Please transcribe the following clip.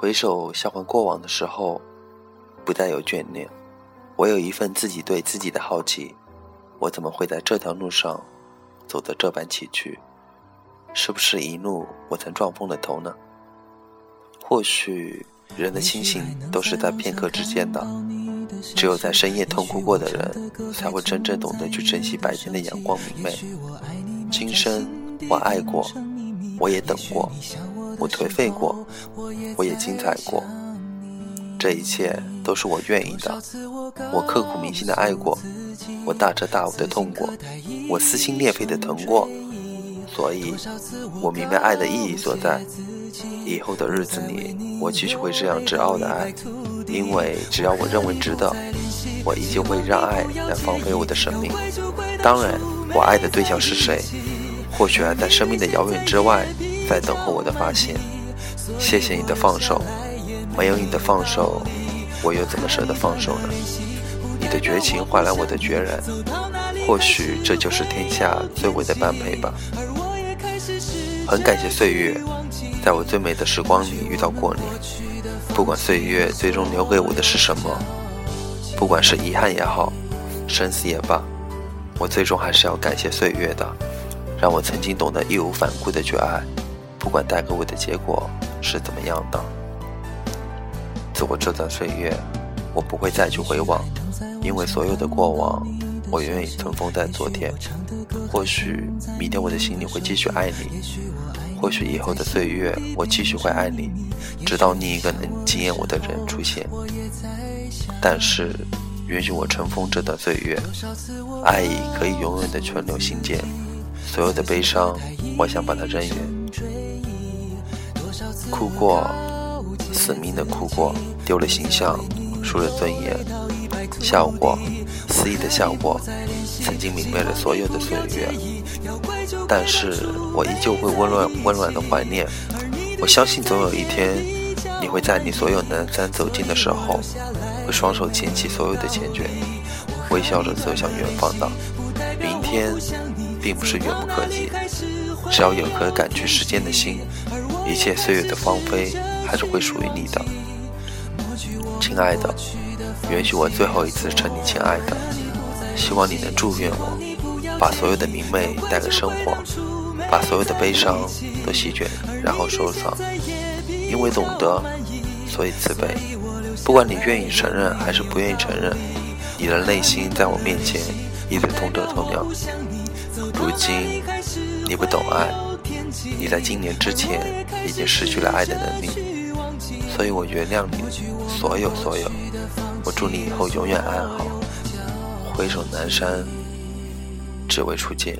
回首向往过往的时候，不再有眷恋，我有一份自己对自己的好奇。我怎么会在这条路上走得这般崎岖？是不是一路我曾撞疯了头呢？或许人的清醒都是在片刻之间的，只有在深夜痛哭过的人，才会真正懂得去珍惜白天的阳光明媚。今生我爱过，我也等过。我颓废过，我也精彩过，这一切都是我愿意的。我刻骨铭心的爱过，我大彻大悟的痛过，我撕心裂肺的疼过，所以，我明白爱的意义所在。以后的日子里，我继续会这样执拗的爱，因为只要我认为值得，我依旧会让爱来放飞我的生命。当然，我爱的对象是谁，或许还在生命的遥远之外。在等候我的发现，谢谢你的放手，没有你的放手，我又怎么舍得放手呢？你的绝情换来我的决然，或许这就是天下最伟的般配吧。很感谢岁月，在我最美的时光里遇到过你。不管岁月最终留给我的是什么，不管是遗憾也好，生死也罢，我最终还是要感谢岁月的，让我曾经懂得义无反顾的去爱。不管带给我的结果是怎么样的，自我这段岁月，我不会再去回望，因为所有的过往，我愿意尘封在昨天。或许明天我的心里会继续爱你，或许以后的岁月我继续会爱你，直到另一个能惊艳我的人出现。但是，允许我尘封这段岁月，爱意可以永远的存留心间。所有的悲伤，我想把它扔远。哭过，死命的哭过，丢了形象，输了尊严，笑过，肆意的笑过，曾经明媚了所有的岁月，但是我依旧会温暖温暖的怀念。我相信总有一天，你会在你所有南山走近的时候，会双手捡起所有的缱绻，微笑着走向远方的明天，并不是远不可及，只要有颗敢去时间的心。一切岁月的芳菲，还是会属于你的，亲爱的。允许我最后一次称你亲爱的，希望你能祝愿我，把所有的明媚带给生活，把所有的悲伤都席卷，然后收藏。因为懂得，所以慈悲。不管你愿意承认还是不愿意承认，你的内心在我面前一直通彻透亮。如今，你不懂爱。你在今年之前已经失去了爱的能力，所以我原谅你所有所有。我祝你以后永远安好。回首南山，只为初见。